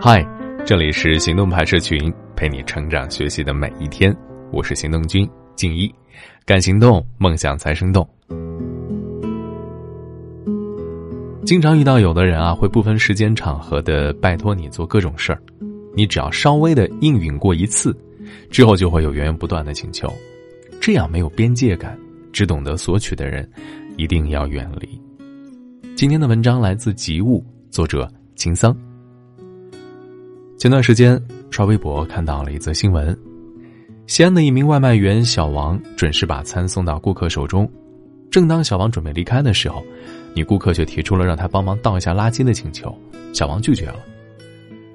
嗨，这里是行动派社群，陪你成长学习的每一天。我是行动君静一，敢行动，梦想才生动。经常遇到有的人啊，会不分时间场合的拜托你做各种事儿，你只要稍微的应允过一次，之后就会有源源不断的请求，这样没有边界感、只懂得索取的人，一定要远离。今天的文章来自及物，作者秦桑。前段时间刷微博看到了一则新闻，西安的一名外卖员小王准时把餐送到顾客手中，正当小王准备离开的时候，女顾客却提出了让他帮忙倒一下垃圾的请求，小王拒绝了。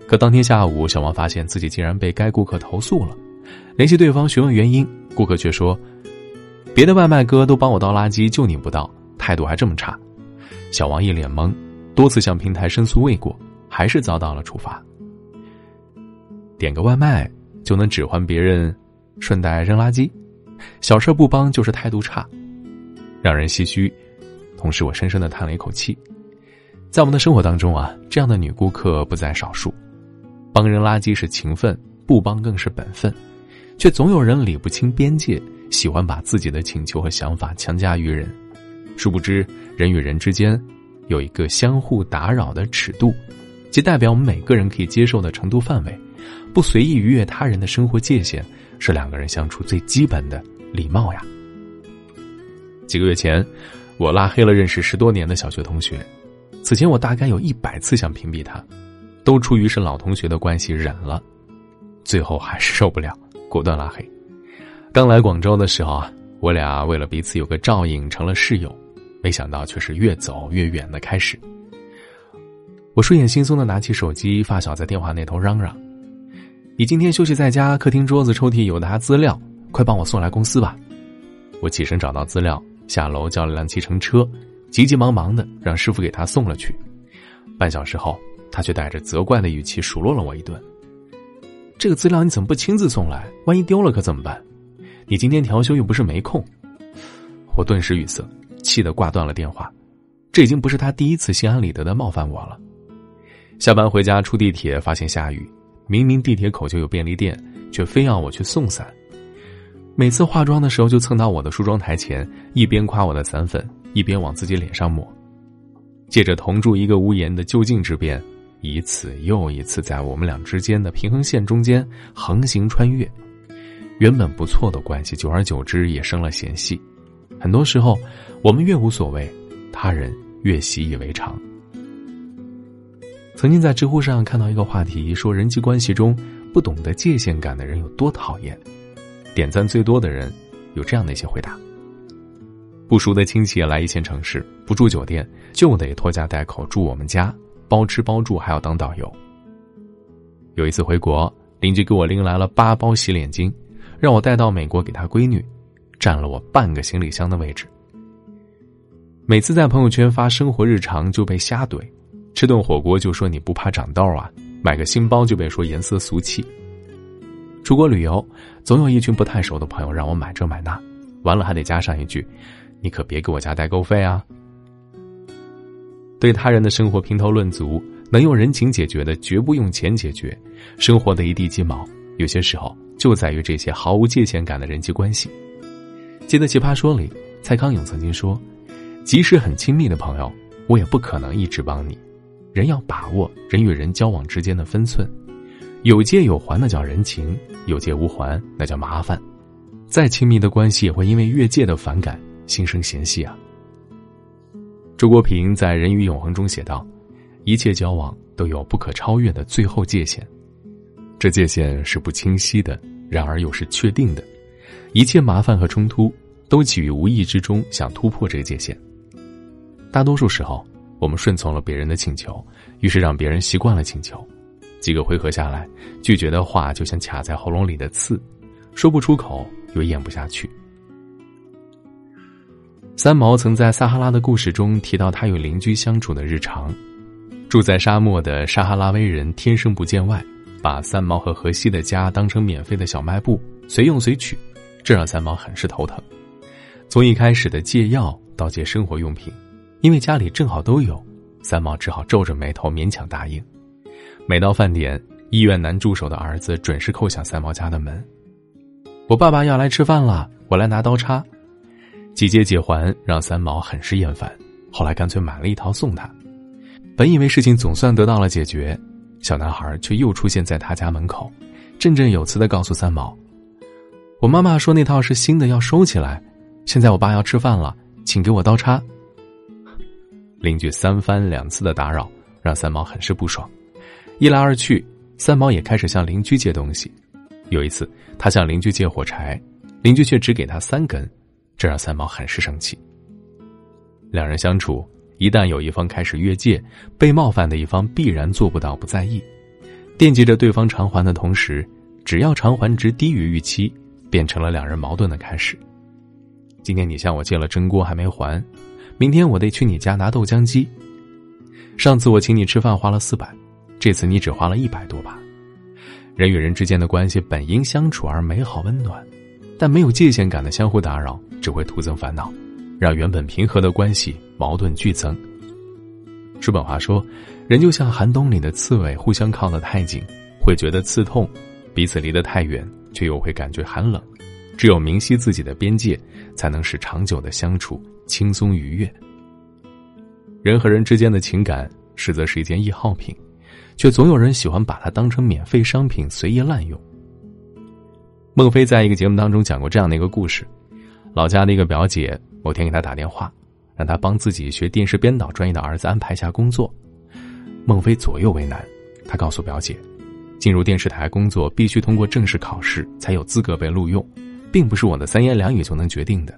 可当天下午，小王发现自己竟然被该顾客投诉了，联系对方询问原因，顾客却说：“别的外卖哥都帮我倒垃圾，就你不倒，态度还这么差。”小王一脸懵，多次向平台申诉未果，还是遭到了处罚。点个外卖就能指唤别人，顺带扔垃圾，小事不帮就是态度差，让人唏嘘。同时，我深深的叹了一口气。在我们的生活当中啊，这样的女顾客不在少数。帮扔垃圾是情分，不帮更是本分，却总有人理不清边界，喜欢把自己的请求和想法强加于人。殊不知，人与人之间有一个相互打扰的尺度，即代表我们每个人可以接受的程度范围。不随意逾越他人的生活界限，是两个人相处最基本的礼貌呀。几个月前，我拉黑了认识十多年的小学同学，此前我大概有一百次想屏蔽他，都出于是老同学的关系忍了，最后还是受不了，果断拉黑。刚来广州的时候啊，我俩为了彼此有个照应成了室友，没想到却是越走越远的开始。我睡眼惺忪的拿起手机，发小在电话那头嚷嚷。你今天休息在家，客厅桌子抽屉有沓资料，快帮我送来公司吧。我起身找到资料，下楼叫了辆计程车，急急忙忙的让师傅给他送了去。半小时后，他却带着责怪的语气数落了我一顿：“这个资料你怎么不亲自送来？万一丢了可怎么办？你今天调休又不是没空。”我顿时语塞，气得挂断了电话。这已经不是他第一次心安理得的冒犯我了。下班回家出地铁，发现下雨。明明地铁口就有便利店，却非要我去送伞。每次化妆的时候，就蹭到我的梳妆台前，一边夸我的散粉，一边往自己脸上抹。借着同住一个屋檐的就近之便，一次又一次在我们俩之间的平衡线中间横行穿越。原本不错的关系，久而久之也生了嫌隙。很多时候，我们越无所谓，他人越习以为常。曾经在知乎上看到一个话题，说人际关系中不懂得界限感的人有多讨厌。点赞最多的人有这样的一些回答：不熟的亲戚来一线城市，不住酒店就得拖家带口住我们家，包吃包住还要当导游。有一次回国，邻居给我拎来了八包洗脸巾，让我带到美国给他闺女，占了我半个行李箱的位置。每次在朋友圈发生活日常就被瞎怼。吃顿火锅就说你不怕长痘啊？买个新包就被说颜色俗气。出国旅游，总有一群不太熟的朋友让我买这买那，完了还得加上一句：“你可别给我加代购费啊。”对他人的生活评头论足，能用人情解决的绝不用钱解决。生活的一地鸡毛，有些时候就在于这些毫无界限感的人际关系。记得《奇葩说》里，蔡康永曾经说：“即使很亲密的朋友，我也不可能一直帮你。”人要把握人与人交往之间的分寸，有借有还那叫人情，有借无还那叫麻烦。再亲密的关系也会因为越界的反感心生嫌隙啊。周国平在《人与永恒》中写道：“一切交往都有不可超越的最后界限，这界限是不清晰的，然而又是确定的。一切麻烦和冲突都起于无意之中想突破这个界限。大多数时候。”我们顺从了别人的请求，于是让别人习惯了请求。几个回合下来，拒绝的话就像卡在喉咙里的刺，说不出口又咽不下去。三毛曾在《撒哈拉的故事》中提到他与邻居相处的日常。住在沙漠的撒哈拉威人天生不见外，把三毛和荷西的家当成免费的小卖部，随用随取，这让三毛很是头疼。从一开始的借药到借生活用品。因为家里正好都有，三毛只好皱着眉头勉强答应。每到饭点，医院男助手的儿子准时叩响三毛家的门。我爸爸要来吃饭了，我来拿刀叉。几接几还，让三毛很是厌烦。后来干脆买了一套送他。本以为事情总算得到了解决，小男孩却又出现在他家门口，振振有词的告诉三毛：“我妈妈说那套是新的，要收起来。现在我爸要吃饭了，请给我刀叉。”邻居三番两次的打扰，让三毛很是不爽。一来二去，三毛也开始向邻居借东西。有一次，他向邻居借火柴，邻居却只给他三根，这让三毛很是生气。两人相处，一旦有一方开始越界，被冒犯的一方必然做不到不在意，惦记着对方偿还的同时，只要偿还值低于预期，变成了两人矛盾的开始。今天你向我借了蒸锅还没还，明天我得去你家拿豆浆机。上次我请你吃饭花了四百，这次你只花了一百多吧。人与人之间的关系本应相处而美好温暖，但没有界限感的相互打扰只会徒增烦恼，让原本平和的关系矛盾剧增。叔本华说：“人就像寒冬里的刺猬，互相靠得太紧，会觉得刺痛；彼此离得太远，却又会感觉寒冷。只有明晰自己的边界，才能使长久的相处轻松愉悦。”人和人之间的情感，实则是一件易耗品。却总有人喜欢把它当成免费商品随意滥用。孟非在一个节目当中讲过这样的一个故事：老家的一个表姐某天给他打电话，让他帮自己学电视编导专业的儿子安排下工作。孟非左右为难，他告诉表姐，进入电视台工作必须通过正式考试才有资格被录用，并不是我的三言两语就能决定的。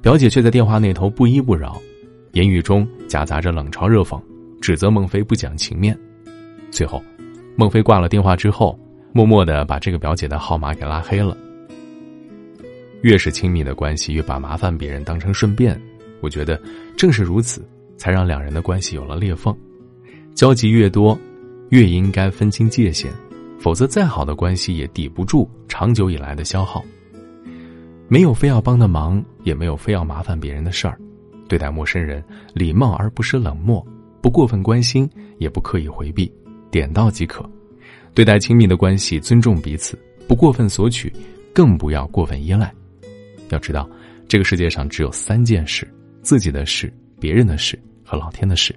表姐却在电话那头不依不饶，言语中夹杂着冷嘲热讽，指责孟非不讲情面。最后，孟非挂了电话之后，默默的把这个表姐的号码给拉黑了。越是亲密的关系，越把麻烦别人当成顺便。我觉得正是如此，才让两人的关系有了裂缝。交集越多，越应该分清界限，否则再好的关系也抵不住长久以来的消耗。没有非要帮的忙，也没有非要麻烦别人的事儿。对待陌生人，礼貌而不是冷漠，不过分关心，也不刻意回避。点到即可，对待亲密的关系，尊重彼此，不过分索取，更不要过分依赖。要知道，这个世界上只有三件事：自己的事、别人的事和老天的事。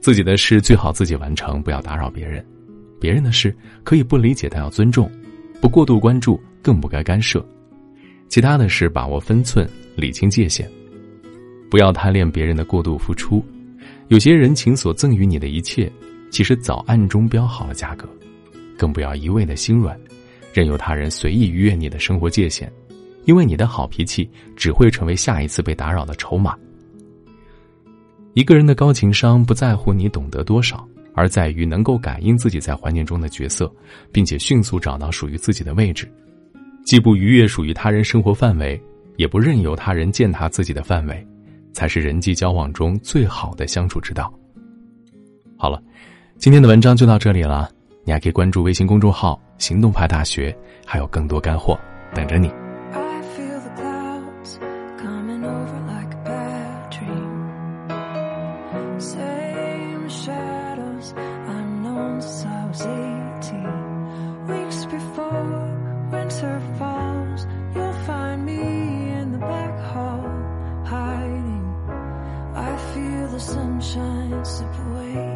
自己的事最好自己完成，不要打扰别人；别人的事可以不理解，但要尊重，不过度关注，更不该干涉。其他的是把握分寸，理清界限，不要贪恋别人的过度付出。有些人情所赠予你的一切。其实早暗中标好了价格，更不要一味的心软，任由他人随意逾越你的生活界限，因为你的好脾气只会成为下一次被打扰的筹码。一个人的高情商不在乎你懂得多少，而在于能够感应自己在环境中的角色，并且迅速找到属于自己的位置，既不逾越属于他人生活范围，也不任由他人践踏自己的范围，才是人际交往中最好的相处之道。好了。今天的文章就到这里了，你还可以关注微信公众号“行动派大学”，还有更多干货等着你。Shines away.